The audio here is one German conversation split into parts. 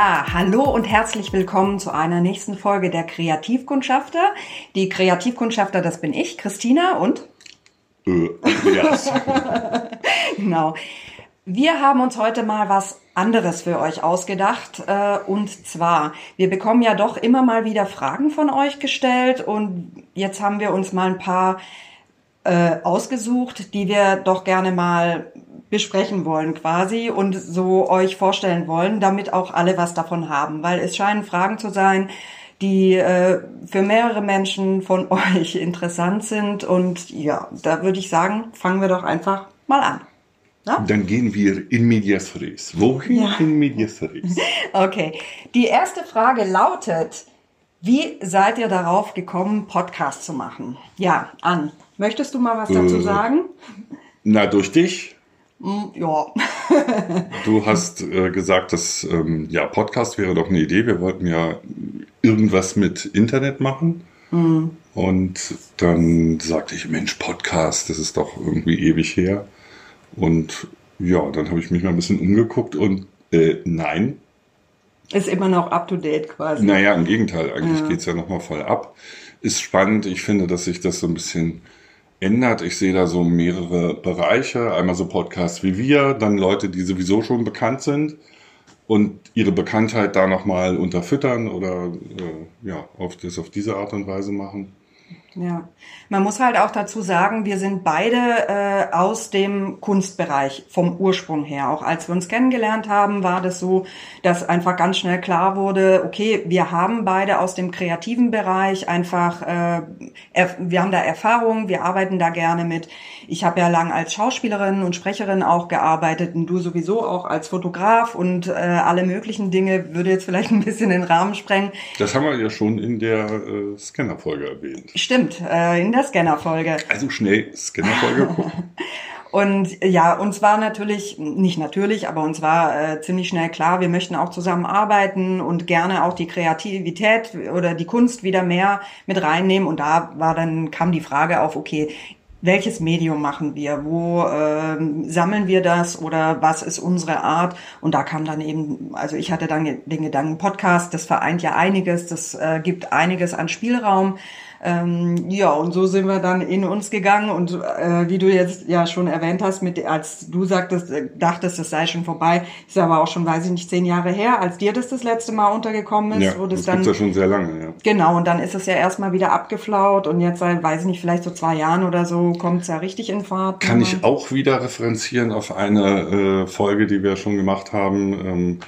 Ja, hallo und herzlich willkommen zu einer nächsten Folge der Kreativkundschafter. Die Kreativkundschafter, das bin ich, Christina und Äh, Andreas. genau. Wir haben uns heute mal was anderes für euch ausgedacht. Äh, und zwar, wir bekommen ja doch immer mal wieder Fragen von euch gestellt und jetzt haben wir uns mal ein paar äh, ausgesucht, die wir doch gerne mal besprechen wollen quasi und so euch vorstellen wollen, damit auch alle was davon haben, weil es scheinen Fragen zu sein, die äh, für mehrere Menschen von euch interessant sind und ja, da würde ich sagen, fangen wir doch einfach mal an. Ja? Dann gehen wir in medias res. Wohin Ja. in medias res? Okay, die erste Frage lautet, wie seid ihr darauf gekommen, Podcast zu machen? Ja, Ann, möchtest du mal was dazu Äh. sagen? Na, durch dich. Hm, Ja, Du hast äh, gesagt, dass ähm, ja, Podcast wäre doch eine Idee. Wir wollten ja irgendwas mit Internet machen. Und dann sagte ich, Mensch, Podcast, das ist doch irgendwie ewig her. Und ja, dann habe ich mich mal ein bisschen umgeguckt und äh, nein, ist immer noch up to date quasi. Naja, im Gegenteil, eigentlich Ja. geht's ja nochmal voll ab. Ist spannend, ich finde, dass sich das so ein bisschen ändert. Ich sehe da so mehrere Bereiche. Einmal so Podcasts wie wir, dann Leute, die sowieso schon bekannt sind und ihre Bekanntheit da nochmal unterfüttern oder äh, ja, auf das auf diese Art und Weise machen. Ja, man muss halt auch dazu sagen, wir sind beide äh, aus dem Kunstbereich vom Ursprung her. Auch als wir uns kennengelernt haben, war das so, dass einfach ganz schnell klar wurde, okay, wir haben beide aus dem kreativen Bereich einfach, äh, wir haben da Erfahrung, wir arbeiten da gerne mit. Ich habe ja lang als Schauspielerin und Sprecherin auch gearbeitet und du sowieso auch als Fotograf und äh, alle möglichen Dinge würde jetzt vielleicht ein bisschen den Rahmen sprengen. Das haben wir ja schon in der äh, Scanner-Folge erwähnt. Stimmt, äh, in der Scanner-Folge. Also schnell Scanner-Folge gucken. Und ja, uns war natürlich, nicht natürlich, aber uns war äh, ziemlich schnell klar, wir möchten auch zusammenarbeiten und gerne auch die Kreativität oder die Kunst wieder mehr mit reinnehmen. Und da war dann, kam die Frage auf, okay, welches Medium machen wir? Wo ähm, sammeln wir das oder was ist unsere Art? Und da kam dann eben, also ich hatte dann den Gedanken, Podcast, das vereint ja einiges, das äh, gibt einiges an Spielraum. Ähm, ja, und so sind wir dann in uns gegangen und äh, wie du jetzt ja schon erwähnt hast, mit als du sagtest, äh, dachtest, das sei schon vorbei, ist aber auch schon, weiß ich nicht, zehn Jahre her, als dir das das letzte Mal untergekommen ist, Ja, wo das das dann gibt's ja schon sehr lange, ja. genau und dann ist es ja erstmal wieder abgeflaut und jetzt seit, weiß ich nicht, vielleicht so zwei Jahren oder so kommt es ja richtig in Fahrt. Kann ich auch wieder referenzieren auf eine äh, Folge, die wir schon gemacht haben. Ähm,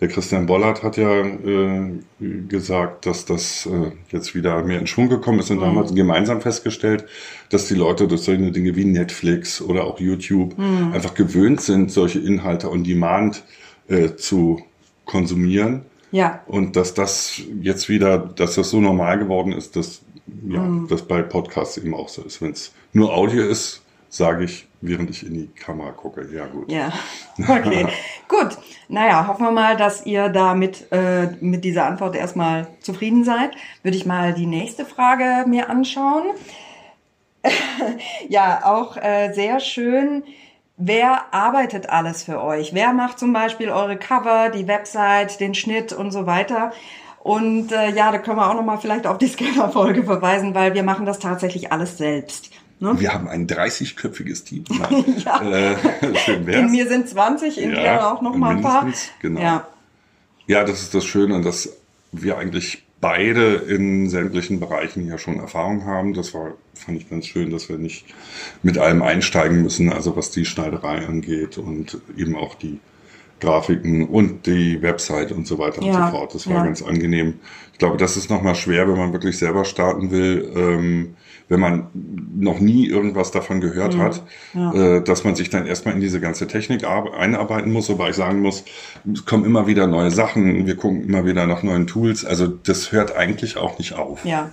der Christian Bollert hat ja äh, gesagt, dass das äh, jetzt wieder mehr in Schwung gekommen ist. Und da haben wir gemeinsam festgestellt, dass die Leute durch solche Dinge wie Netflix oder auch YouTube einfach gewöhnt sind, solche Inhalte on Demand äh, zu konsumieren. Ja, Und dass das jetzt wieder, dass das so normal geworden ist, dass ja, das bei Podcasts eben auch so ist. Wenn es nur Audio ist, sage ich, während ich in die Kamera gucke. Ja, gut. Ja, okay. Gut. Naja, hoffen wir mal, dass ihr da mit, äh, mit dieser Antwort erstmal zufrieden seid. Würde ich mal die nächste Frage mir anschauen. ja, auch äh, sehr schön. Wer arbeitet alles für euch? Wer macht zum Beispiel eure Cover, die Website, den Schnitt und so weiter? Und äh, ja, da können wir auch nochmal vielleicht auf die Scanner-Folge verweisen, weil wir machen das tatsächlich alles selbst. Ne? Wir haben ein 30-köpfiges Team. Nein. äh, schön wär's. In mir sind 20, in dir auch noch mal ein paar. Genau. Ja. Ja, das ist das Schöne, dass wir eigentlich beide in sämtlichen Bereichen ja schon Erfahrung haben. Das war, fand ich ganz schön, dass wir nicht mit allem einsteigen müssen, also was die Schneiderei angeht und eben auch die Grafiken und die Website und so weiter Ja, und so fort. Das war ja. ganz angenehm. Ich glaube, das ist nochmal schwer, wenn man wirklich selber starten will, ähm, wenn man noch nie irgendwas davon gehört Mhm. hat, äh, dass man sich dann erstmal in diese ganze Technik ar- einarbeiten muss, wobei ich sagen muss, es kommen immer wieder neue Sachen, wir gucken immer wieder nach neuen Tools, also das hört eigentlich auch nicht auf. Ja,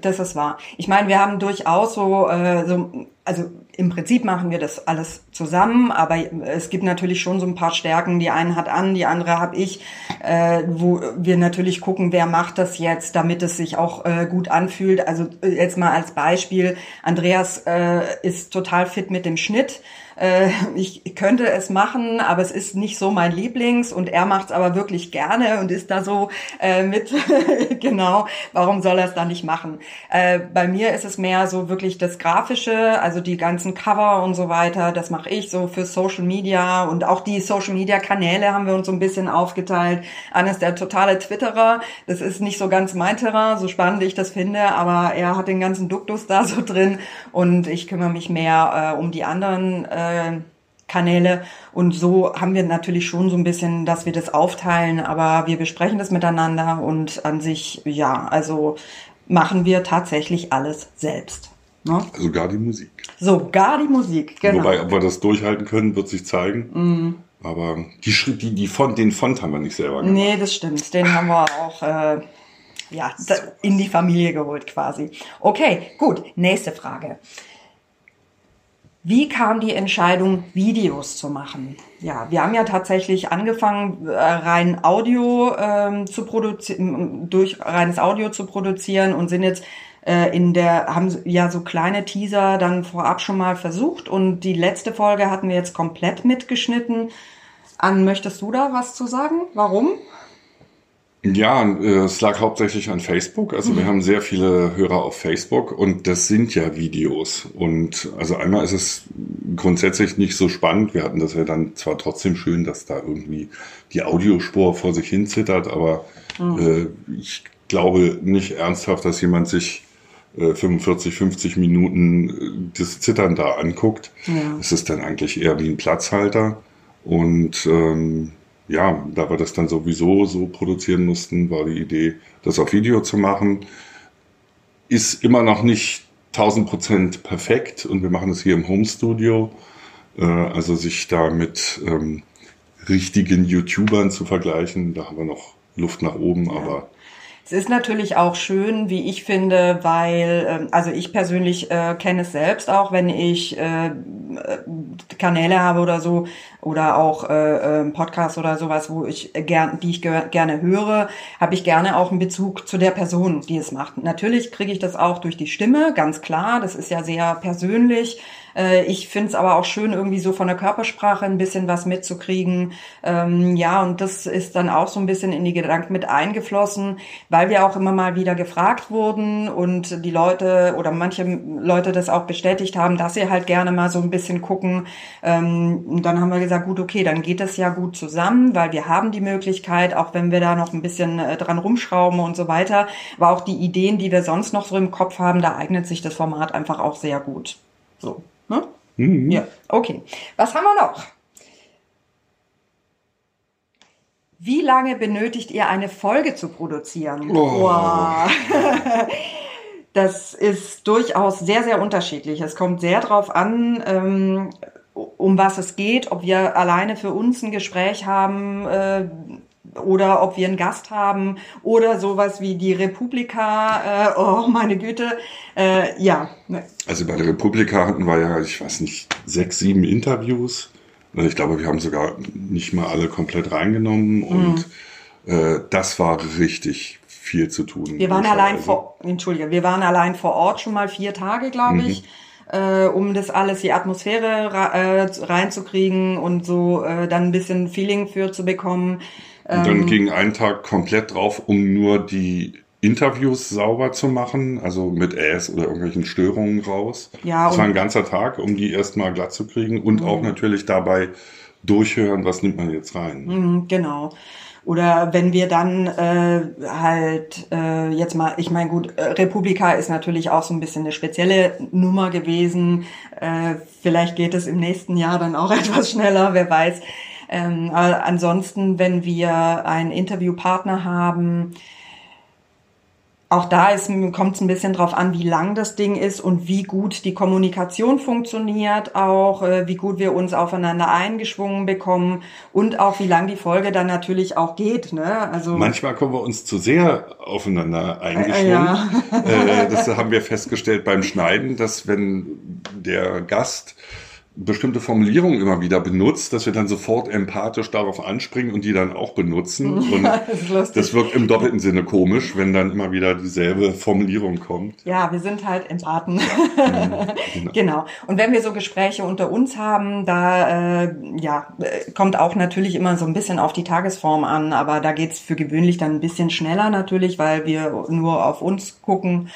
das ist wahr. Ich meine, wir haben durchaus so, äh, so also im Prinzip machen wir das alles zusammen, aber es gibt natürlich schon so ein paar Stärken. Die eine hat an, die andere habe ich, äh, wo wir natürlich gucken, wer macht das jetzt, damit es sich auch äh, gut anfühlt. Also äh, jetzt mal als Beispiel, Andreas äh, ist total fit mit dem Schnitt äh, ich könnte es machen, aber es ist nicht so mein Lieblings und er macht es aber wirklich gerne und ist da so äh, mit, genau, warum soll er es da nicht machen? Äh, bei mir ist es mehr so wirklich das Grafische, also die ganzen Cover und so weiter, das mache ich so für Social Media und auch die Social Media Kanäle haben wir uns so ein bisschen aufgeteilt. Anne ist der totale Twitterer, das ist nicht so ganz mein Terrain, so spannend ich das finde, aber er hat den ganzen Duktus da so drin und ich kümmere mich mehr äh, um die anderen äh, äh, Kanäle. Und so haben wir natürlich schon so ein bisschen, dass wir das aufteilen, aber wir besprechen das miteinander und an sich, ja, also machen wir tatsächlich alles selbst. Ne? Sogar die Musik. Sogar die Musik, genau. Wobei, ob wir das durchhalten können, wird sich zeigen. Mhm. Aber die, die, die Font, den Font haben wir nicht selber gemacht. Nee, das stimmt. Den haben wir auch äh, ja, in die Familie geholt quasi. Okay, gut. Nächste Frage. Wie kam die Entscheidung, Videos zu machen? Ja, wir haben ja tatsächlich angefangen, äh, rein Audio ähm, zu produzieren, durch reines Audio zu produzieren und sind jetzt äh, in der, haben ja so kleine Teaser dann vorab schon mal versucht und die letzte Folge hatten wir jetzt komplett mitgeschnitten. An, möchtest du da was zu sagen? Warum? Ja, äh, es lag hauptsächlich an Facebook. Also mhm. wir haben sehr viele Hörer auf Facebook und das sind ja Videos. Und also einmal ist es grundsätzlich nicht so spannend. Wir hatten das ja dann zwar trotzdem schön, dass da irgendwie die Audiospur vor sich hin zittert, aber mhm. äh, ich glaube nicht ernsthaft, dass jemand sich äh, 45, 50 Minuten äh, das Zittern da anguckt. Ja. Es ist dann eigentlich eher wie ein Platzhalter. Und ähm, ja, da wir das dann sowieso so produzieren mussten, war die Idee, das auf Video zu machen. Ist immer noch nicht 1000 Prozent perfekt und wir machen es hier im Home Studio. Äh, also sich da mit ähm, richtigen YouTubern zu vergleichen, da haben wir noch Luft nach oben, ja. aber es ist natürlich auch schön, wie ich finde, weil, ähm, also ich persönlich äh, kenne es selbst auch, wenn ich äh, Kanäle habe oder so oder auch äh, äh, Podcasts oder sowas, wo ich gern, die ich gerne höre, habe ich gerne auch einen Bezug zu der Person, die es macht. Natürlich kriege ich das auch durch die Stimme, ganz klar. Das ist ja sehr persönlich. Äh, ich finde es aber auch schön, irgendwie so von der Körpersprache ein bisschen was mitzukriegen. Ähm, ja, und das ist dann auch so ein bisschen in die Gedanken mit eingeflossen, weil wir auch immer mal wieder gefragt wurden und die Leute oder manche Leute das auch bestätigt haben, dass sie halt gerne mal so ein bisschen gucken. Ähm, und dann haben wir gesagt, gut, okay, dann geht das ja gut zusammen, weil wir haben die Möglichkeit, auch wenn wir da noch ein bisschen äh, dran rumschrauben und so weiter, aber auch die Ideen, die wir sonst noch so im Kopf haben, da eignet sich das Format einfach auch sehr gut. So. Ne? Mhm. Ja, okay. Was haben wir noch? Wie lange benötigt ihr eine Folge zu produzieren? Oh. Wow. Das ist durchaus sehr, sehr unterschiedlich. Es kommt sehr darauf an, ähm, um was es geht, ob wir alleine für uns ein Gespräch haben, äh, oder ob wir einen Gast haben oder sowas wie die Republika. Äh, oh, meine Güte. Äh, ja. Also bei der Republika hatten wir ja, ich weiß nicht, sechs, sieben Interviews. Ich glaube, wir haben sogar nicht mal alle komplett reingenommen und mhm. äh, das war richtig viel zu tun. Wir waren allein vor, Entschuldige, wir waren allein vor Ort schon mal vier Tage, glaube mhm. ich. Äh, um das alles, die Atmosphäre äh, reinzukriegen und so äh, dann ein bisschen Feeling für zu bekommen. Und dann ähm, ging ein Tag komplett drauf, um nur die Interviews sauber zu machen, also mit Äs oder irgendwelchen Störungen raus. Ja, das war ein ganzer Tag, um die erstmal glatt zu kriegen und mhm. auch natürlich dabei durchhören, was nimmt man jetzt rein. Mhm, genau. Oder wenn wir dann äh, halt äh, jetzt mal, ich meine gut, äh, Republika ist natürlich auch so ein bisschen eine spezielle Nummer gewesen. Äh, vielleicht geht es im nächsten Jahr dann auch etwas schneller, wer weiß. Ähm, ansonsten, wenn wir einen Interviewpartner haben, auch da kommt es ein bisschen drauf an, wie lang das Ding ist und wie gut die Kommunikation funktioniert, auch äh, wie gut wir uns aufeinander eingeschwungen bekommen und auch wie lang die Folge dann natürlich auch geht. Ne? Also manchmal kommen wir uns zu sehr aufeinander eingeschwungen. Äh, ja. äh, das haben wir festgestellt beim Schneiden, dass wenn der Gast bestimmte Formulierungen immer wieder benutzt, dass wir dann sofort empathisch darauf anspringen und die dann auch benutzen. Und das, das, wirkt im doppelten Sinne komisch, wenn dann immer wieder dieselbe Formulierung kommt. Ja, wir sind halt Empathen. genau. genau. Und wenn wir so Gespräche unter uns haben, da äh, ja, kommt auch natürlich immer so ein bisschen auf die Tagesform an, aber da geht's für gewöhnlich dann ein bisschen schneller natürlich, weil wir nur auf uns gucken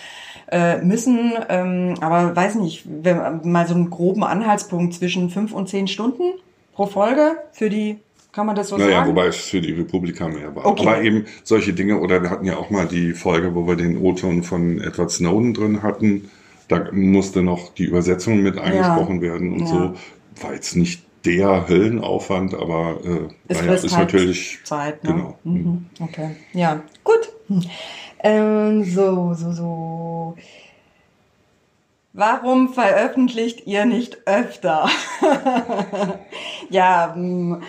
äh, müssen. Ähm, aber weiß nicht, wenn, mal so einen groben Anhaltspunkt zwischen fünf und zehn Stunden pro Folge für die kann man das so naja, sagen? Naja, wobei es für die Republika mehr war. Okay. Aber eben solche Dinge, oder wir hatten ja auch mal die Folge, wo wir den O-Ton von Edward Snowden drin hatten. Da musste noch die Übersetzung mit eingesprochen ja. werden und ja. so. War jetzt nicht der Höllenaufwand, aber äh, es naja, ist halt natürlich Zeit. Ne? Genau. Mhm. Okay. Ja, gut. Ähm, so, so, so. Warum veröffentlicht ihr nicht öfter? ja, mm,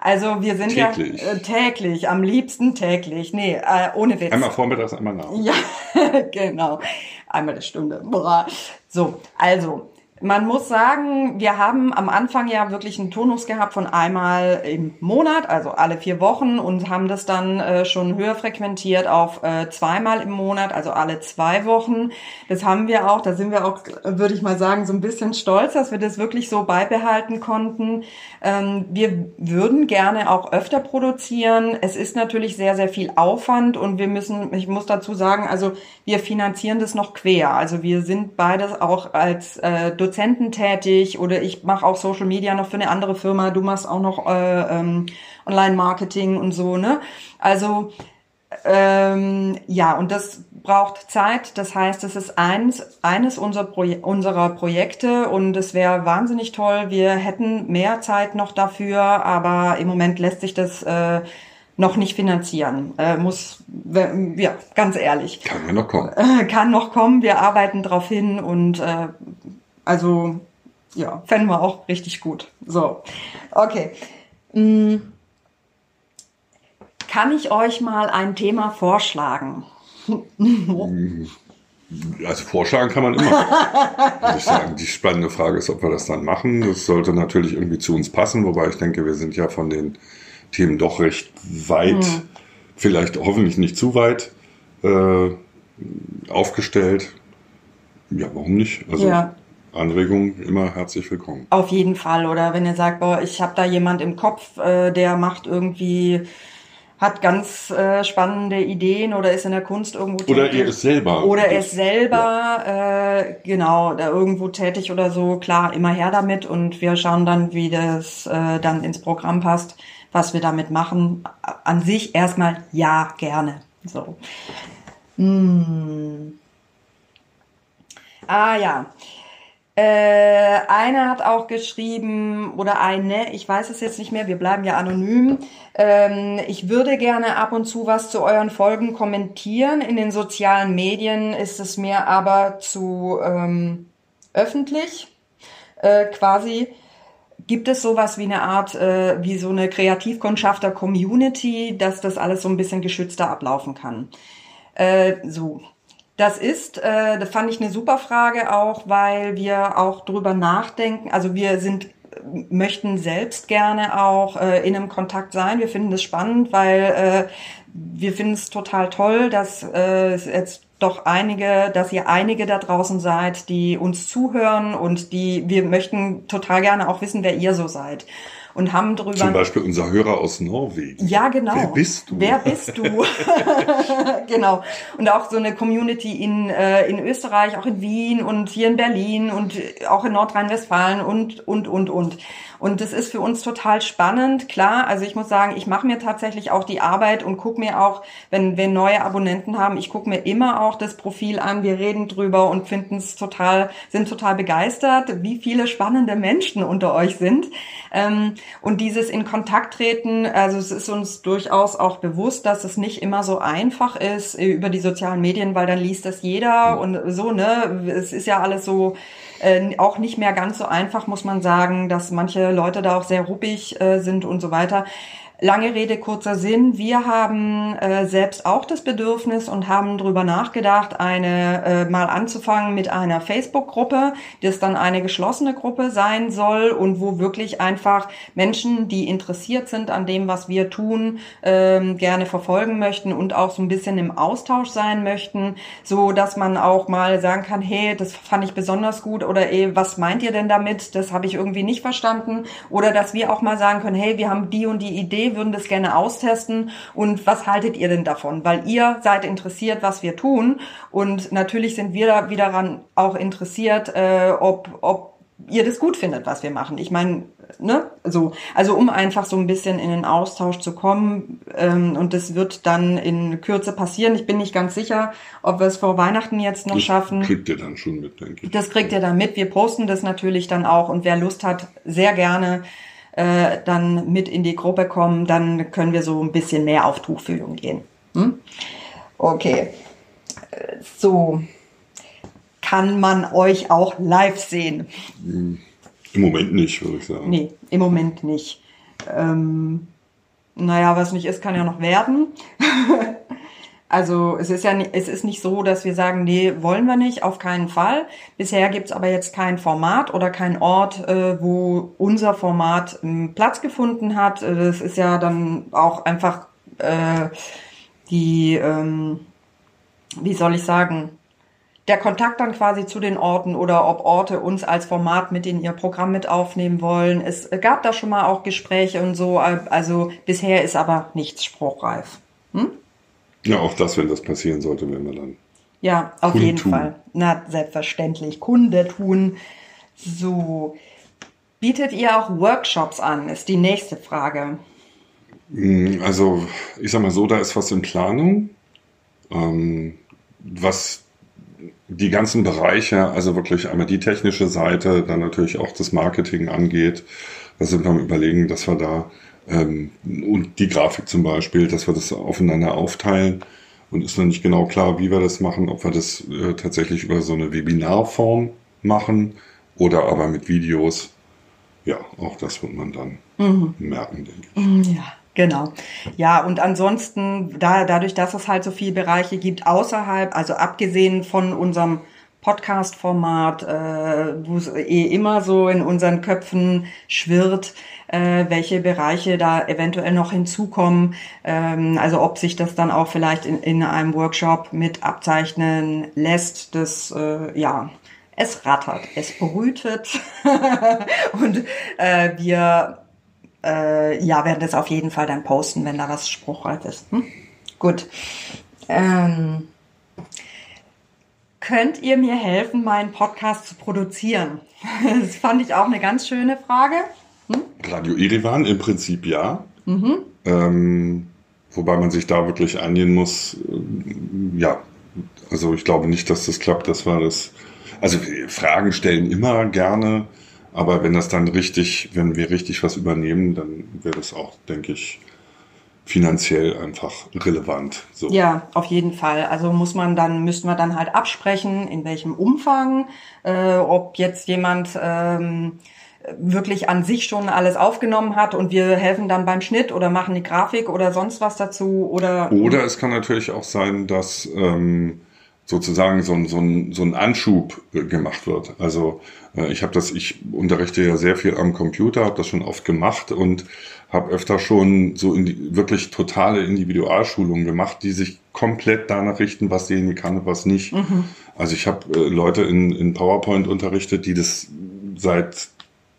also wir sind täglich. ja äh, täglich, am liebsten täglich. Nee, äh, ohne Witz. Einmal vormittags, einmal nach. Ja, genau. Einmal eine Stunde. So, also man muss sagen, wir haben am Anfang ja wirklich einen Turnus gehabt von einmal im Monat, also alle vier Wochen und haben das dann äh, schon höher frequentiert auf äh, zweimal im Monat, also alle zwei Wochen. Das haben wir auch, da sind wir auch, würde ich mal sagen, so ein bisschen stolz, dass wir das wirklich so beibehalten konnten. Ähm, wir würden gerne auch öfter produzieren. Es ist natürlich sehr, sehr viel Aufwand und wir müssen, ich muss dazu sagen, also wir finanzieren das noch quer. Also wir sind beides auch als äh, Dozenten tätig oder ich mache auch Social Media noch für eine andere Firma. Du machst auch noch äh, ähm, Online-Marketing und so, ne? Also ähm, ja, und das braucht Zeit. Das heißt, es ist eins, eines unserer, Proje unserer Projekte und es wäre wahnsinnig toll. Wir hätten mehr Zeit noch dafür, aber im Moment lässt sich das äh, noch nicht finanzieren. Äh, muss, ja, ganz ehrlich. Kann ja noch kommen. Äh, kann noch kommen. Wir arbeiten darauf hin und äh, also, ja, fänden wir auch richtig gut. So, okay. Hm. Kann ich euch mal ein Thema vorschlagen? Also vorschlagen kann man immer. Würde ich sagen. Die spannende Frage ist, ob wir das dann machen. Das sollte natürlich irgendwie zu uns passen, wobei ich denke, wir sind ja von den Themen doch recht weit, hm. vielleicht hoffentlich nicht zu weit äh, aufgestellt. Ja, warum nicht? Also ja. Anregungen immer herzlich willkommen. Auf jeden Fall. Oder wenn ihr sagt, boah, ich habe da jemand im Kopf, äh, der macht irgendwie hat ganz äh, spannende Ideen oder ist in der Kunst irgendwo tätig. Oder er ist selber. Oder er ist selber, ja. äh, genau, da irgendwo tätig oder so. Klar, immer her damit und wir schauen dann, wie das äh, dann ins Programm passt, was wir damit machen. An sich erstmal ja, gerne. So. Hm. Ah ja. Äh, einer hat auch geschrieben, oder eine, ich weiß es jetzt nicht mehr, wir bleiben ja anonym. Ähm, ich würde gerne ab und zu was zu euren Folgen kommentieren. In den sozialen Medien ist es mir aber zu ähm, öffentlich. Äh, quasi gibt es sowas wie eine Art, äh, wie so eine Kreativkundschafter Community, dass das alles so ein bisschen geschützter ablaufen kann. Äh, so, das ist, äh, das fand ich eine super Frage auch, weil wir auch drüber nachdenken. Also wir sind möchten selbst gerne auch äh, in einem Kontakt sein. Wir finden das spannend, weil äh, wir finden es total toll, dass äh, jetzt doch einige, dass ihr einige da draußen seid, die uns zuhören und die wir möchten total gerne auch wissen, wer ihr so seid und haben drüber. Zum Beispiel unser Hörer aus Norwegen. Ja, genau. Wer bist du? Wer bist du? genau. Und auch so eine Community in, äh, in Österreich, auch in Wien und hier in Berlin und auch in Nordrhein-Westfalen und, und, und, und. Und das ist für uns total spannend. Klar, also ich muss sagen, ich mache mir tatsächlich auch die Arbeit und gucke mir auch, wenn wir neue Abonnenten haben, ich gucke mir immer auch das Profil an, wir reden drüber und finden es total, sind total begeistert, wie viele spannende Menschen unter euch sind. Ähm, Und dieses in Kontakt treten, also es ist uns durchaus auch bewusst, dass es nicht immer so einfach ist äh, über die sozialen Medien, weil dann liest das jeder und so, ne? Es ist ja alles so äh, auch nicht mehr ganz so einfach, muss man sagen, dass manche Leute da auch sehr ruppig äh, sind und so weiter. Lange Rede, kurzer Sinn. Wir haben äh, selbst auch das Bedürfnis und haben darüber nachgedacht, eine äh, mal anzufangen mit einer Facebook-Gruppe, das dann eine geschlossene Gruppe sein soll und wo wirklich einfach Menschen, die interessiert sind an dem, was wir tun, ähm, gerne verfolgen möchten und auch so ein bisschen im Austausch sein möchten, so dass man auch mal sagen kann, hey, das fand ich besonders gut oder ey, was meint ihr denn damit? Das habe ich irgendwie nicht verstanden. Oder dass wir auch mal sagen können, hey, wir haben die und die Idee würden das gerne austesten und was haltet ihr denn davon? Weil ihr seid interessiert, was wir tun und natürlich sind wir da wieder daran auch interessiert, äh, ob, ob ihr das gut findet, was wir machen. Ich meine, ne, so, also um einfach so ein bisschen in den Austausch zu kommen ähm, und das wird dann in Kürze passieren. Ich bin nicht ganz sicher, ob wir es vor Weihnachten jetzt noch das schaffen. Kriegt ihr dann schon mit, denke ich. Das kriegt ihr dann mit. Wir posten das natürlich dann auch und wer Lust hat, sehr gerne äh, dann mit in die Gruppe kommen, dann können wir so ein bisschen mehr auf Tuchfühlung gehen. Hm? Okay. So. Kann man euch auch live sehen? Im Moment nicht, würde ich sagen. Nee, im Moment nicht. Ähm, naja, was nicht ist, kann ja noch werden. Also es ist ja es ist nicht so, dass wir sagen, nee, wollen wir nicht, auf keinen Fall. Bisher gibt's aber jetzt kein Format oder kein Ort, äh, wo unser Format äh, Platz gefunden hat. Äh, das ist ja dann auch einfach äh, die, ähm, wie soll ich sagen, der Kontakt dann quasi zu den Orten oder ob Orte uns als Format mit in ihr Programm mit aufnehmen wollen. Es gab da schon mal auch Gespräche und so, also bisher ist aber nichts spruchreif. Hm? Ja, auch das, wenn das passieren sollte, wenn wir dann. Ja, auf Kunden jeden tun. Fall. Na, selbstverständlich. Kunde tun. So. Bietet ihr auch Workshops an, ist die nächste Frage. Hm, also, ich sag mal so, da ist was in Planung. Ähm, was die ganzen Bereiche, also wirklich einmal die technische Seite, dann natürlich auch das Marketing angeht, da sind wir am überlegen, dass wir da ähm, und die Grafik zum Beispiel, dass wir das aufeinander aufteilen. Und ist noch nicht genau klar, wie wir das machen, ob wir das äh, tatsächlich über so eine Webinarform machen oder aber mit Videos. Ja, auch das wird man dann mhm. merken, denke ich. Mhm, ja. Genau. Ja, und ansonsten, da, dadurch, dass es halt so viele Bereiche gibt außerhalb, also abgesehen von unserem Podcast-Format, äh, wo es eh immer so in unseren Köpfen schwirrt, äh, welche Bereiche da eventuell noch hinzukommen. Ähm, also ob sich das dann auch vielleicht in, in einem Workshop mit abzeichnen lässt, das äh, ja es rattert, es brütet und äh, wir äh, ja werden das auf jeden Fall dann posten, wenn da was spruchreif ist. Hm? Gut. Ähm, könnt ihr mir helfen, meinen Podcast zu produzieren? Das fand ich auch eine ganz schöne Frage. Hm? Radio Irivan im Prinzip ja. Mhm. Ähm, wobei man sich da wirklich angehen muss. Äh, ja, also ich glaube nicht, dass das klappt. Das war das. Also Fragen stellen immer gerne, aber wenn das dann richtig, wenn wir richtig was übernehmen, dann wäre das auch, denke ich, finanziell einfach relevant. So. Ja, auf jeden Fall. Also muss man dann, müssten wir dann halt absprechen, in welchem Umfang, äh, ob jetzt jemand ähm, wirklich an sich schon alles aufgenommen hat und wir helfen dann beim Schnitt oder machen die Grafik oder sonst was dazu oder. Oder es kann natürlich auch sein, dass ähm, sozusagen so ein, so, ein, so ein Anschub äh, gemacht wird. Also äh, ich habe das, ich unterrichte ja sehr viel am Computer, habe das schon oft gemacht und habe öfter schon so in die, wirklich totale Individualschulungen gemacht, die sich komplett danach richten, was derjenige kann und was nicht. Mhm. Also ich habe äh, Leute in, in PowerPoint unterrichtet, die das seit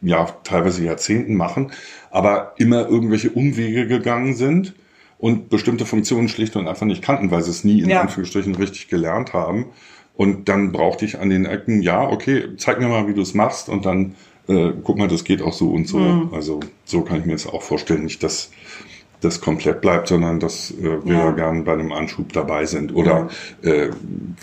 ja teilweise Jahrzehnten machen, aber immer irgendwelche Umwege gegangen sind und bestimmte Funktionen schlicht und einfach nicht kannten, weil sie es nie in ja. Anführungsstrichen richtig gelernt haben. Und dann brauchte ich an den Ecken, ja, okay, zeig mir mal, wie du es machst und dann äh, guck mal, das geht auch so und so. Mhm. Also so kann ich mir das auch vorstellen. Nicht, dass das komplett bleibt, sondern dass äh, wir ja. gern bei einem Anschub dabei sind. Oder ja. äh,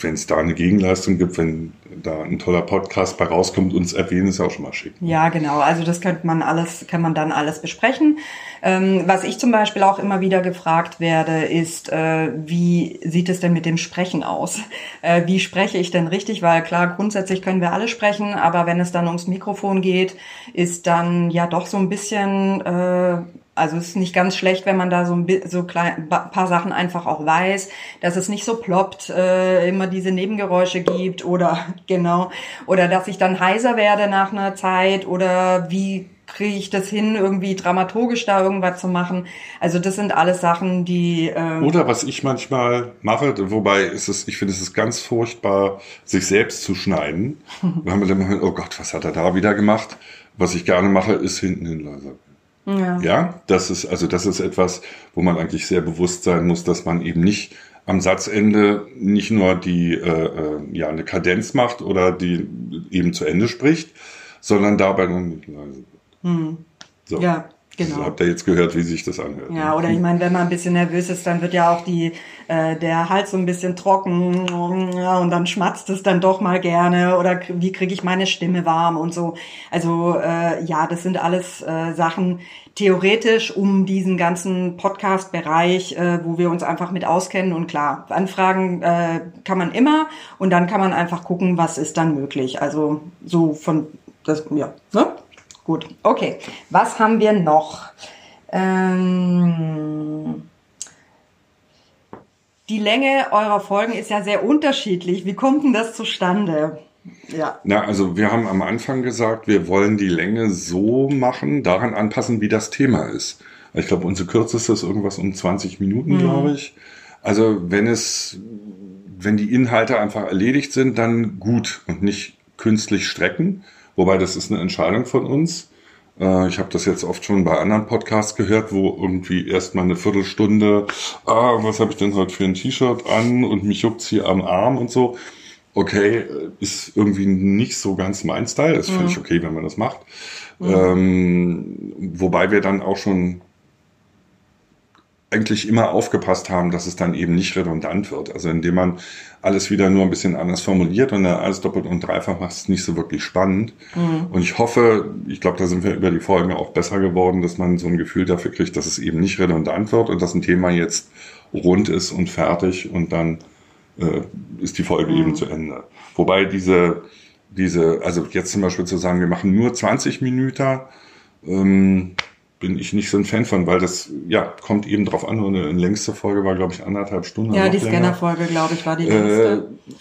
wenn es da eine Gegenleistung gibt, wenn da ein toller Podcast bei rauskommt, uns erwähnen, ist auch schon mal schick. Ja, genau. Also das könnte man alles, kann man dann alles besprechen. Ähm, was ich zum Beispiel auch immer wieder gefragt werde, ist, äh, wie sieht es denn mit dem Sprechen aus? Äh, wie spreche ich denn richtig? Weil klar, grundsätzlich können wir alle sprechen, aber wenn es dann ums Mikrofon geht, ist dann ja doch so ein bisschen äh, also es ist nicht ganz schlecht, wenn man da so ein so klein, paar Sachen einfach auch weiß, dass es nicht so ploppt, äh, immer diese Nebengeräusche gibt oder genau oder dass ich dann heiser werde nach einer Zeit oder wie kriege ich das hin, irgendwie dramaturgisch da irgendwas zu machen. Also das sind alles Sachen, die. Ähm Oder was ich manchmal mache, wobei ist es, ich finde es ist ganz furchtbar, sich selbst zu schneiden. Weil man dann, oh Gott, was hat er da wieder gemacht? Was ich gerne mache, ist hinten hin leiser. Ja. ja, das ist also das ist etwas, wo man eigentlich sehr bewusst sein muss, dass man eben nicht am Satzende nicht nur die äh, äh, ja eine Kadenz macht oder die eben zu Ende spricht, sondern dabei leise. Hm. So. Ja, Genau. habt ihr jetzt gehört, wie sich das anhört. Ja, oder ich meine, wenn man ein bisschen nervös ist, dann wird ja auch die, äh, der Hals so ein bisschen trocken und dann schmatzt es dann doch mal gerne oder wie kriege ich meine Stimme warm und so. Also äh, ja, das sind alles äh, Sachen theoretisch um diesen ganzen Podcast-Bereich, äh, wo wir uns einfach mit auskennen und klar, Anfragen äh, kann man immer und dann kann man einfach gucken, was ist dann möglich. Also so von das, ja, ne? Gut, okay. Was haben wir noch? Ähm, die Länge eurer Folgen ist ja sehr unterschiedlich. Wie kommt denn das zustande? Ja. Na, also wir haben am Anfang gesagt, wir wollen die Länge so machen, daran anpassen, wie das Thema ist. Ich glaube, unsere kürzeste ist irgendwas um 20 Minuten, mhm. glaube ich. Also wenn es, wenn die Inhalte einfach erledigt sind, dann gut und nicht künstlich strecken. Wobei das ist eine Entscheidung von uns. Äh, ich habe das jetzt oft schon bei anderen Podcasts gehört, wo irgendwie erstmal eine Viertelstunde, ah, was habe ich denn heute für ein T-Shirt an und mich juckt's hier am Arm und so. Okay, ist irgendwie nicht so ganz mein Style. Ist mhm. völlig okay, wenn man das macht. Mhm. Ähm, wobei wir dann auch schon eigentlich immer aufgepasst haben, dass es dann eben nicht redundant wird. Also indem man alles wieder nur ein bisschen anders formuliert und dann alles doppelt und dreifach macht es nicht so wirklich spannend. Mhm. Und ich hoffe, ich glaube, da sind wir über die Folgen auch besser geworden, dass man so ein Gefühl dafür kriegt, dass es eben nicht redundant wird und dass ein Thema jetzt rund ist und fertig und dann äh, ist die Folge mhm. eben zu Ende. Wobei diese, diese, also jetzt zum Beispiel zu sagen, wir machen nur 20 Minuten, ähm, bin ich nicht so ein Fan von, weil das ja kommt eben drauf an. Eine längste Folge war, glaube ich, anderthalb Stunden. Ja, die Scanner-Folge, glaube ich, war die längste. Äh,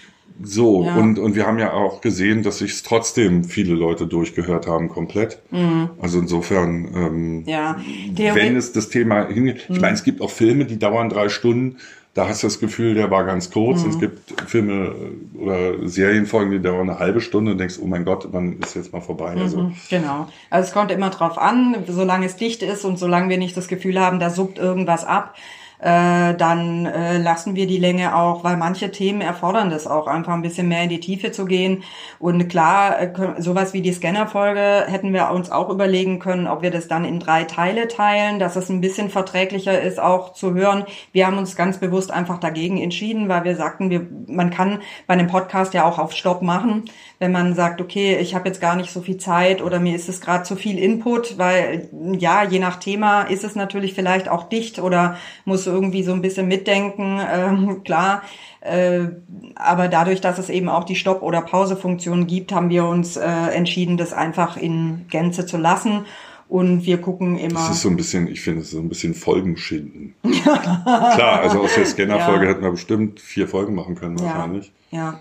so, ja. und, und wir haben ja auch gesehen, dass sich trotzdem viele Leute durchgehört haben, komplett. Mhm. Also insofern, ähm, ja. wenn es das Thema hingeht, mhm. ich meine, es gibt auch Filme, die dauern drei Stunden, da hast du das Gefühl, der war ganz kurz. Mhm. Es gibt Filme oder Serienfolgen, die dauern eine halbe Stunde und denkst, oh mein Gott, wann ist jetzt mal vorbei? Mhm, also. Genau. Also es kommt immer drauf an, solange es dicht ist und solange wir nicht das Gefühl haben, da suppt irgendwas ab, äh, dann äh, lassen wir die Länge auch, weil manche Themen erfordern das auch, einfach ein bisschen mehr in die Tiefe zu gehen. Und klar, äh, sowas wie die Scanner-Folge hätten wir uns auch überlegen können, ob wir das dann in drei Teile teilen, dass es ein bisschen verträglicher ist, auch zu hören. Wir haben uns ganz bewusst einfach dagegen entschieden, weil wir sagten, wir, man kann bei einem Podcast ja auch auf Stopp machen, wenn man sagt, okay, ich habe jetzt gar nicht so viel Zeit oder mir ist es gerade zu viel Input, weil ja, je nach Thema ist es natürlich vielleicht auch dicht oder muss musst irgendwie so ein bisschen mitdenken, ähm, klar. Äh, aber dadurch, dass es eben auch die Stopp- oder Pausefunktion gibt, haben wir uns äh, entschieden, das einfach in Gänze zu lassen. Und wir gucken immer. Das ist so ein bisschen, ich finde, es so ein bisschen Folgenschinden. Klar, also aus der Scanner-Folge ja. hätten wir bestimmt vier Folgen machen können, wahrscheinlich. Ja. ja.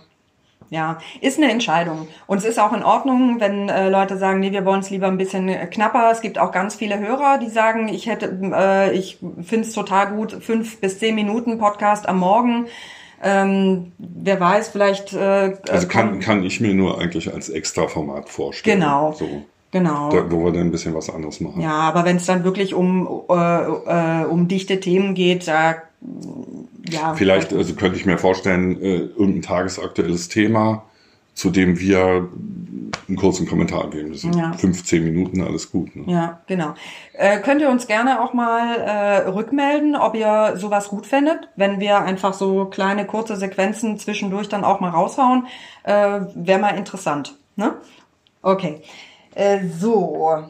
Ja, ist eine Entscheidung. Und es ist auch in Ordnung, wenn äh, Leute sagen, nee, wir wollen es lieber ein bisschen knapper. Es gibt auch ganz viele Hörer, die sagen, ich hätte, äh, ich finde es total gut, fünf bis zehn Minuten Podcast am Morgen. Ähm, wer weiß, vielleicht. Äh, also kann, kann ich mir nur eigentlich als Extra-Format vorstellen. Genau. So. Genau. Da, wo wir dann ein bisschen was anderes machen. Ja, aber wenn es dann wirklich um, äh, äh, um dichte Themen geht, da ja. Vielleicht also könnte ich mir vorstellen, äh, irgendein tagesaktuelles Thema, zu dem wir einen kurzen Kommentar geben. Das sind Ja. 15 Minuten, alles gut. Ne? Ja, genau. Äh, könnt ihr uns gerne auch mal äh, rückmelden, ob ihr sowas gut findet, wenn wir einfach so kleine kurze Sequenzen zwischendurch dann auch mal raushauen. Äh, Wäre mal interessant. Ne? Okay. Äh, so.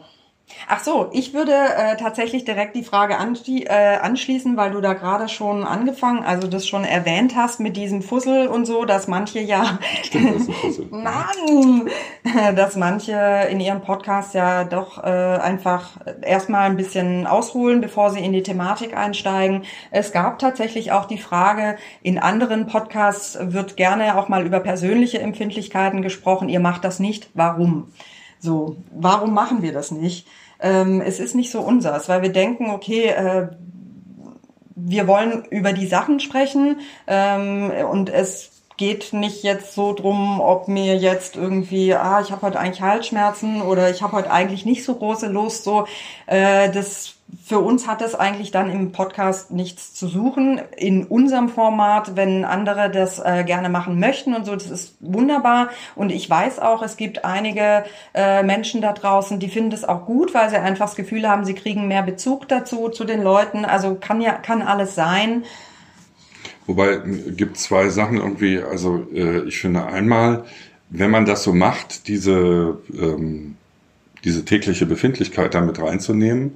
Ach so, ich würde äh, tatsächlich direkt die Frage anschli äh, anschließen, weil du da gerade schon angefangen, also das schon erwähnt hast mit diesem Fussel und so, dass manche ja Stimmt, das. Mann, dass manche in ihrem Podcast ja doch äh, einfach erstmal ein bisschen ausholen, bevor sie in die Thematik einsteigen. Es gab tatsächlich auch die Frage, in anderen Podcasts wird gerne auch mal über persönliche Empfindlichkeiten gesprochen. Ihr macht das nicht. Warum? So, warum machen wir das nicht? Ähm, es ist nicht so unseres, weil wir denken, okay, äh, wir wollen über die Sachen sprechen ähm, und es geht nicht jetzt so drum, ob mir jetzt irgendwie, ah, ich habe heute eigentlich Halsschmerzen oder ich habe heute eigentlich nicht so große Lust. So, äh, das für uns hat es eigentlich dann im Podcast nichts zu suchen. In unserem Format, wenn andere das äh, gerne machen möchten und so, das ist wunderbar. Und ich weiß auch, es gibt einige äh, Menschen da draußen, die finden das auch gut, weil sie einfach das Gefühl haben, sie kriegen mehr Bezug dazu, zu den Leuten. Also kann ja, kann alles sein. Wobei gibt zwei Sachen irgendwie, also äh, ich finde einmal, wenn man das so macht, diese, ähm, diese tägliche Befindlichkeit damit reinzunehmen,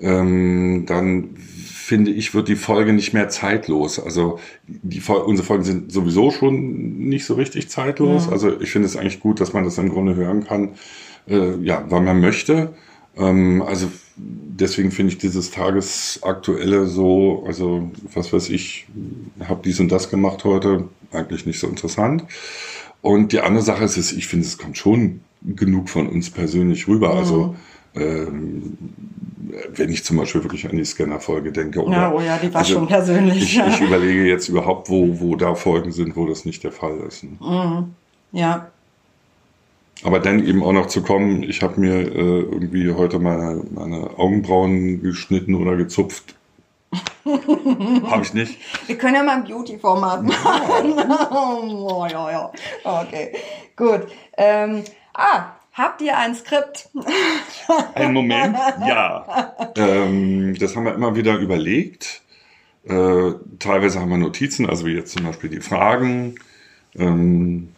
ähm, dann finde ich, wird die Folge nicht mehr zeitlos. Also die Fol unsere Folgen sind sowieso schon nicht so richtig zeitlos. Ja. Also ich finde es eigentlich gut, dass man das im Grunde hören kann, äh, ja, wann man möchte. Ähm, also deswegen finde ich dieses Tagesaktuelle so, also was weiß ich, habe dies und das gemacht heute, eigentlich nicht so interessant. Und die andere Sache ist, ich finde, es kommt schon genug von uns persönlich rüber. Also ähm, wenn ich zum Beispiel wirklich an die Scanner-Folge denke. Oder, Ja, oh ja, die war also schon persönlich. Ich, ich überlege jetzt überhaupt, wo, wo da Folgen sind, wo das nicht der Fall ist. ne? ja, Aber dann eben auch noch zu kommen, ich habe mir äh, irgendwie heute meine, meine Augenbrauen geschnitten oder gezupft. habe ich nicht. Wir können ja mal ein Beauty-Format machen. oh, ja, ja. Okay, gut. Ähm, ah, habt ihr ein Skript? Einen Moment, ja. Ähm, das haben wir immer wieder überlegt. Äh, teilweise haben wir Notizen, also wie jetzt zum Beispiel die Fragen. Ähm,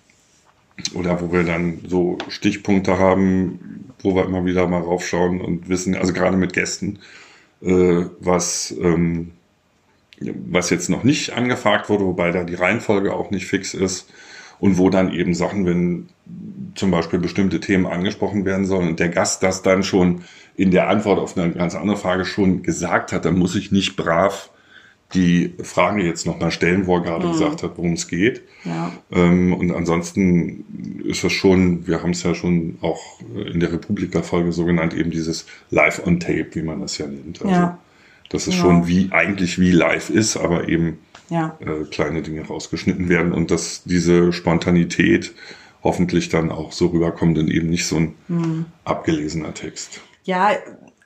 oder wo wir dann so Stichpunkte haben, wo wir immer wieder mal raufschauen und wissen, also gerade mit Gästen, äh, was, ähm, was jetzt noch nicht angefragt wurde, wobei da die Reihenfolge auch nicht fix ist. Und wo dann eben Sachen, wenn zum Beispiel bestimmte Themen angesprochen werden sollen und der Gast das dann schon in der Antwort auf eine ganz andere Frage schon gesagt hat, dann muss ich nicht brav die Frage jetzt nochmal stellen, wo er gerade gesagt hat, worum es geht. Ja. Ähm, und ansonsten ist es schon, wir haben es ja schon auch in der Republika-Folge so genannt, eben dieses Live on Tape, wie man das ja nennt. Also, Ja. dass es Genau. schon wie eigentlich wie live ist, aber eben Ja. äh, kleine Dinge rausgeschnitten werden und dass diese Spontanität hoffentlich dann auch so rüberkommt und eben nicht so ein Hm. abgelesener Text. Ja,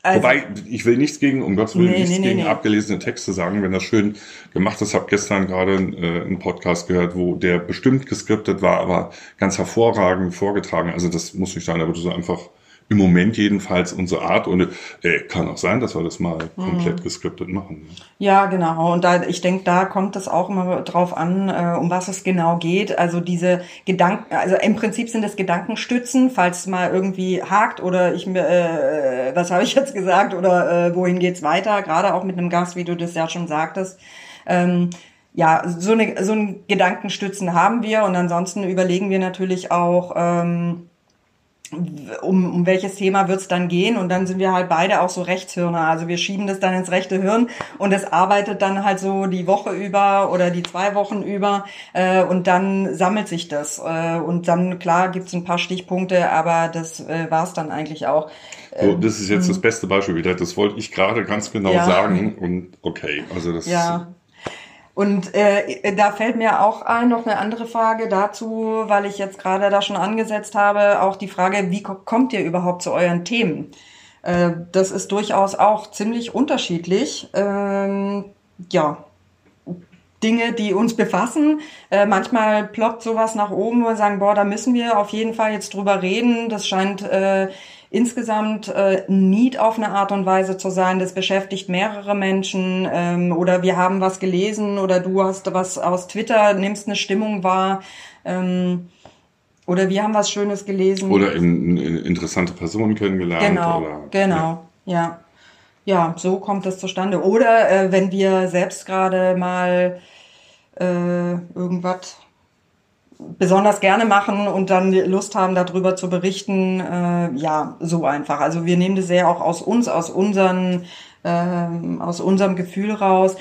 also, Wobei, ich will nichts gegen, um Gottes Willen, Nee, nichts nee, gegen nee. abgelesene Texte sagen, wenn das schön gemacht ist. Ich habe gestern gerade äh, einen Podcast gehört, wo der bestimmt geskriptet war, aber ganz hervorragend vorgetragen. Also das muss nicht sein, aber das ist einfach im Moment jedenfalls unsere Art. Und äh, kann auch sein, dass wir das mal Mhm. komplett geskriptet machen. Ja, genau. Und da, ich denke, da kommt es auch immer drauf an, äh, um was es genau geht. Also diese Gedanken, also im Prinzip sind es Gedankenstützen, falls es mal irgendwie hakt oder ich mir, äh, was habe ich jetzt gesagt oder äh, wohin geht's weiter? Gerade auch mit einem Gast, wie du das ja schon sagtest. Ähm, ja, so, eine, so ein Gedankenstützen haben wir und ansonsten überlegen wir natürlich auch, ähm, um, um welches Thema wird's dann gehen und dann sind wir halt beide auch so Rechtshirner. Also wir schieben das dann ins rechte Hirn und es arbeitet dann halt so die Woche über oder die zwei Wochen über äh, und dann sammelt sich das. Äh, und dann, klar, gibt's ein paar Stichpunkte, aber das äh, war's dann eigentlich auch. So, das ist jetzt das beste Beispiel wieder. Das wollte ich gerade ganz genau Ähm, Ja. sagen. Und okay, also das Ja. Und äh, da fällt mir auch ein, noch eine andere Frage dazu, weil ich jetzt gerade da schon angesetzt habe, auch die Frage, wie ko- kommt ihr überhaupt zu euren Themen? Äh, das ist durchaus auch ziemlich unterschiedlich. Ähm, ja, Dinge, die uns befassen. Äh, manchmal ploppt sowas nach oben, wo wir sagen, boah, da müssen wir auf jeden Fall jetzt drüber reden. Das scheint äh, insgesamt äh, Need auf eine Art und Weise zu sein. Das beschäftigt mehrere Menschen ähm, oder wir haben was gelesen oder du hast was aus Twitter, nimmst eine Stimmung wahr. Ähm, oder wir haben was Schönes gelesen. Oder in, in interessante Personen kennengelernt. Genau, oder, genau, ja. ja. Ja, so kommt es zustande. Oder äh, wenn wir selbst gerade mal äh, irgendwas besonders gerne machen und dann Lust haben, darüber zu berichten, äh, ja, so einfach. Also wir nehmen das sehr auch aus uns, aus unseren, äh, aus unserem Gefühl raus.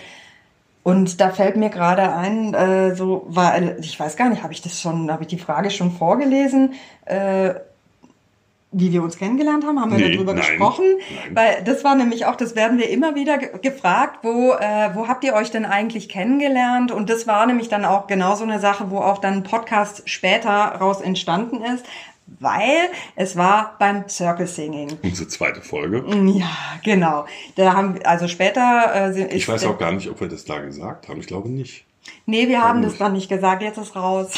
Und da fällt mir gerade ein, äh, so war, ich weiß gar nicht, habe ich das schon, habe ich die Frage schon vorgelesen? Äh, wie wir uns kennengelernt haben, haben wir nee, darüber nein, gesprochen, nein. weil das war nämlich auch, das werden wir immer wieder gefragt, wo äh, wo habt ihr euch denn eigentlich kennengelernt? Und das war nämlich dann auch genau so eine Sache, wo auch dann ein Podcast später raus entstanden ist, weil es war beim Circle Singing. Unsere zweite Folge. Ja, genau. Da haben also später. Äh, ich weiß auch gar nicht, ob wir das da gesagt haben. Ich glaube nicht. Nee, wir haben das dann nicht gesagt, jetzt ist raus.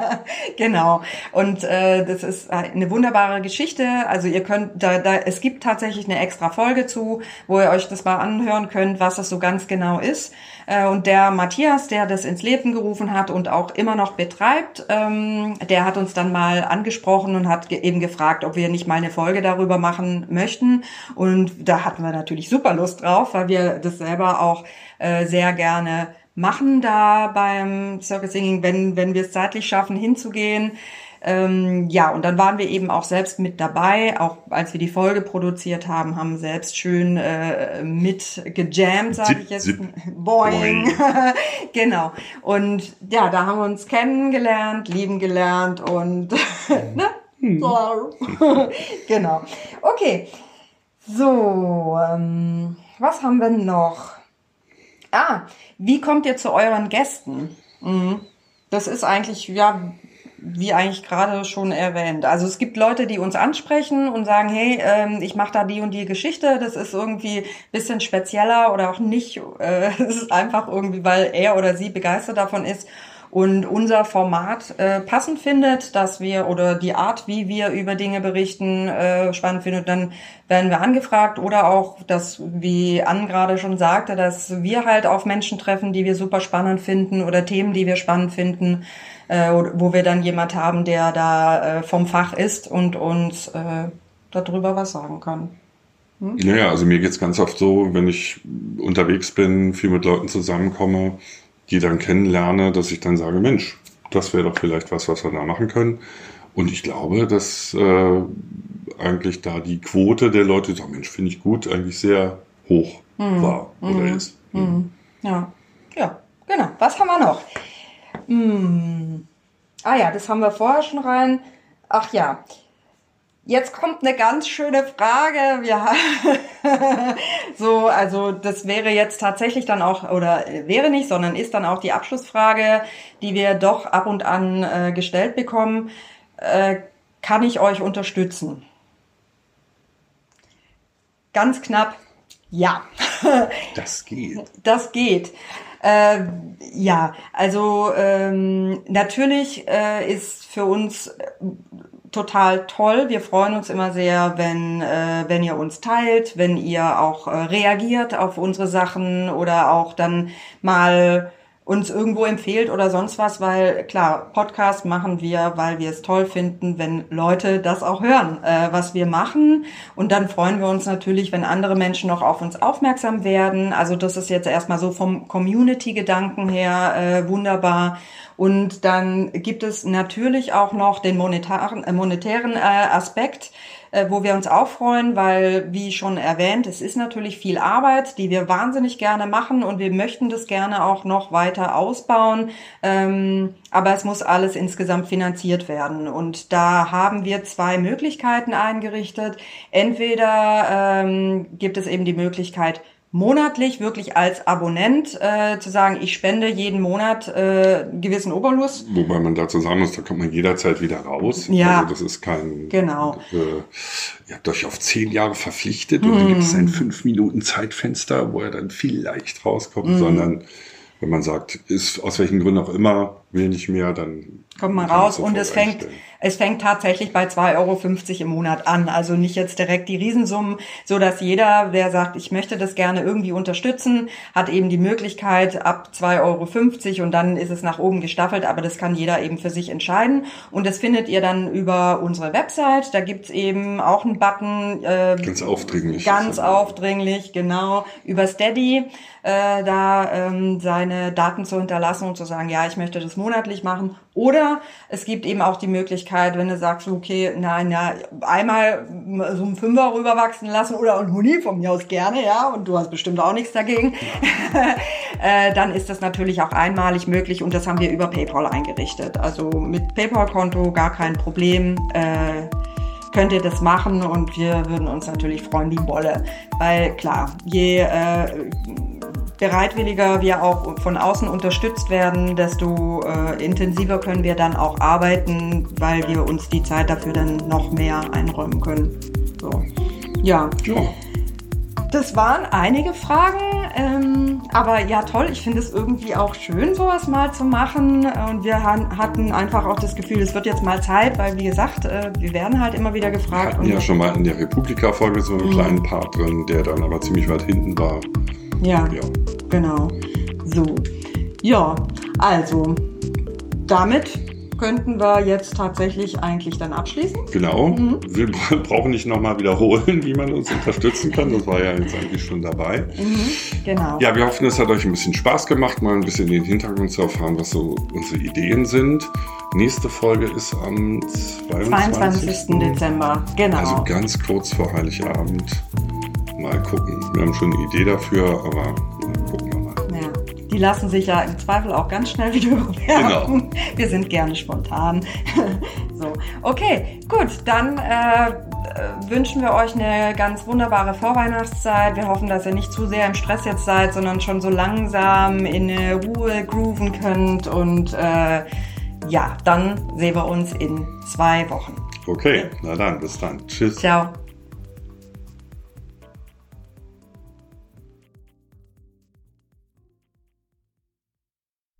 genau. Und äh, das ist eine wunderbare Geschichte. Also ihr könnt, da, da, es gibt tatsächlich eine extra Folge zu, wo ihr euch das mal anhören könnt, was das so ganz genau ist. Äh, und der Matthias, der das ins Leben gerufen hat und auch immer noch betreibt, ähm, der hat uns dann mal angesprochen und hat ge eben gefragt, ob wir nicht mal eine Folge darüber machen möchten. Und da hatten wir natürlich super Lust drauf, weil wir das selber auch äh, sehr gerne machen da beim Circus Singing, wenn, wenn wir es zeitlich schaffen, hinzugehen. Ähm, ja, und dann waren wir eben auch selbst mit dabei, auch als wir die Folge produziert haben, haben selbst schön äh, mit gejammt, sage ich jetzt. Zip. Boing. Boing. genau. Und ja, da haben wir uns kennengelernt, lieben gelernt und ne? Hm. genau. Okay. So, ähm, was haben wir noch? Ah, wie kommt ihr zu euren Gästen? Mhm. Das ist eigentlich, ja, wie eigentlich gerade schon erwähnt. Also es gibt Leute, die uns ansprechen und sagen, hey, ähm, ich mache da die und die Geschichte, das ist irgendwie bisschen spezieller oder auch nicht. Es ist einfach irgendwie, weil er oder sie begeistert davon ist und unser Format äh, passend findet, dass wir oder die Art, wie wir über Dinge berichten, äh, spannend findet, dann werden wir angefragt oder auch, dass, wie Ann gerade schon sagte, dass wir halt auf Menschen treffen, die wir super spannend finden oder Themen, die wir spannend finden, äh, wo wir dann jemand haben, der da äh, vom Fach ist und uns äh, darüber was sagen kann. Hm? Naja, also mir geht's ganz oft so, wenn ich unterwegs bin, viel mit Leuten zusammenkomme, die dann kennenlerne, dass ich dann sage, Mensch, das wäre doch vielleicht was, was wir da machen können. Und ich glaube, dass äh, eigentlich da die Quote der Leute, die sagen, Mensch, finde ich gut, eigentlich sehr hoch mhm. war oder mhm. ist. Mhm. Ja, ja, genau. Was haben wir noch? Hm. Ah ja, das haben wir vorher schon rein. Ach ja, Jetzt kommt eine ganz schöne Frage. Wir so, also das wäre jetzt tatsächlich dann auch oder wäre nicht, sondern ist dann auch die Abschlussfrage, die wir doch ab und an äh, gestellt bekommen. Äh, kann ich euch unterstützen? Ganz knapp, ja. Das geht. Das geht. Äh, ja, also ähm, natürlich äh, ist für uns total toll. Wir freuen uns immer sehr, wenn, äh, wenn ihr uns teilt, wenn ihr auch äh, reagiert auf unsere Sachen oder auch dann mal uns irgendwo empfehlt oder sonst was, weil klar, Podcast machen wir, weil wir es toll finden, wenn Leute das auch hören, äh, was wir machen. Und dann freuen wir uns natürlich, wenn andere Menschen noch auf uns aufmerksam werden. Also das ist jetzt erstmal so vom Community-Gedanken her äh, wunderbar. Und dann gibt es natürlich auch noch den monetären, äh, monetären äh, Aspekt, wo wir uns auch freuen, weil, wie schon erwähnt, es ist natürlich viel Arbeit, die wir wahnsinnig gerne machen und wir möchten das gerne auch noch weiter ausbauen. Ähm, aber es muss alles insgesamt finanziert werden. Und da haben wir zwei Möglichkeiten eingerichtet. Entweder ähm, gibt es eben die Möglichkeit, monatlich wirklich als Abonnent äh, zu sagen, ich spende jeden Monat äh, gewissen Obolus. Wobei man dazu sagen muss, da kommt man jederzeit wieder raus. Ja. Also das ist kein. Genau. Äh, ihr habt euch auf zehn Jahre verpflichtet hm. und dann gibt es ein fünf Minuten Zeitfenster, wo er dann vielleicht rauskommt, hm. sondern wenn man sagt, ist aus welchen Gründen auch immer, will nicht mehr, dann kommt man raus und es fängt, es fängt tatsächlich bei 2,50 Euro im Monat an. Also nicht jetzt direkt die Riesensummen, so dass jeder, der sagt, ich möchte das gerne irgendwie unterstützen, hat eben die Möglichkeit ab 2,50 Euro und dann ist es nach oben gestaffelt, aber das kann jeder eben für sich entscheiden. Und das findet ihr dann über unsere Website. Da gibt's eben auch einen Button. Äh, ganz aufdringlich. Ganz aufdringlich, genau, über Steady äh, da ähm, seine Daten zu hinterlassen und zu sagen, ja, ich möchte das monatlich machen. Oder es gibt eben auch die Möglichkeit, wenn du sagst, okay, nein, ja, einmal so einen Fünfer rüberwachsen lassen oder ein Huni von mir aus gerne, ja, und du hast bestimmt auch nichts dagegen, äh, dann ist das natürlich auch einmalig möglich und das haben wir über PayPal eingerichtet. Also mit PayPal-Konto gar kein Problem. Äh, könnt ihr das machen und wir würden uns natürlich freuen wie Bolle. Weil klar, je äh, bereitwilliger wir auch von außen unterstützt werden, desto äh, intensiver können wir dann auch arbeiten, weil wir uns die Zeit dafür dann noch mehr einräumen können. So. Ja. ja. Das waren einige Fragen, ähm, aber ja toll, ich finde es irgendwie auch schön, sowas mal zu machen. Und wir hatten einfach auch das Gefühl, es wird jetzt mal Zeit, weil wie gesagt, äh, wir werden halt immer wieder gefragt. Wir hatten ja schon mal in der Republika-Folge so einen mhm. kleinen Part drin, der dann aber ziemlich weit hinten war. Ja, ja, genau. So. Ja, also damit könnten wir jetzt tatsächlich eigentlich dann abschließen. Genau. Mhm. Wir brauchen nicht nochmal wiederholen, wie man uns unterstützen kann. Das war ja jetzt eigentlich schon dabei. Mhm. Genau. Ja, wir hoffen, es hat euch ein bisschen Spaß gemacht, mal ein bisschen in den Hintergrund zu erfahren, was so unsere Ideen sind. Nächste Folge ist am 22. 22. Dezember. Genau. Also ganz kurz vor Heiligabend. Mal gucken. Wir haben schon eine Idee dafür, aber gucken wir mal. Ja. Die lassen sich ja im Zweifel auch ganz schnell wieder bewerben. Genau. Wir sind gerne spontan. so, okay, gut. Dann äh, wünschen wir euch eine ganz wunderbare Vorweihnachtszeit. Wir hoffen, dass ihr nicht zu sehr im Stress jetzt seid, sondern schon so langsam in eine Ruhe grooven könnt. Und äh, ja, dann sehen wir uns in zwei Wochen. Okay, na dann, bis dann. Tschüss. Ciao.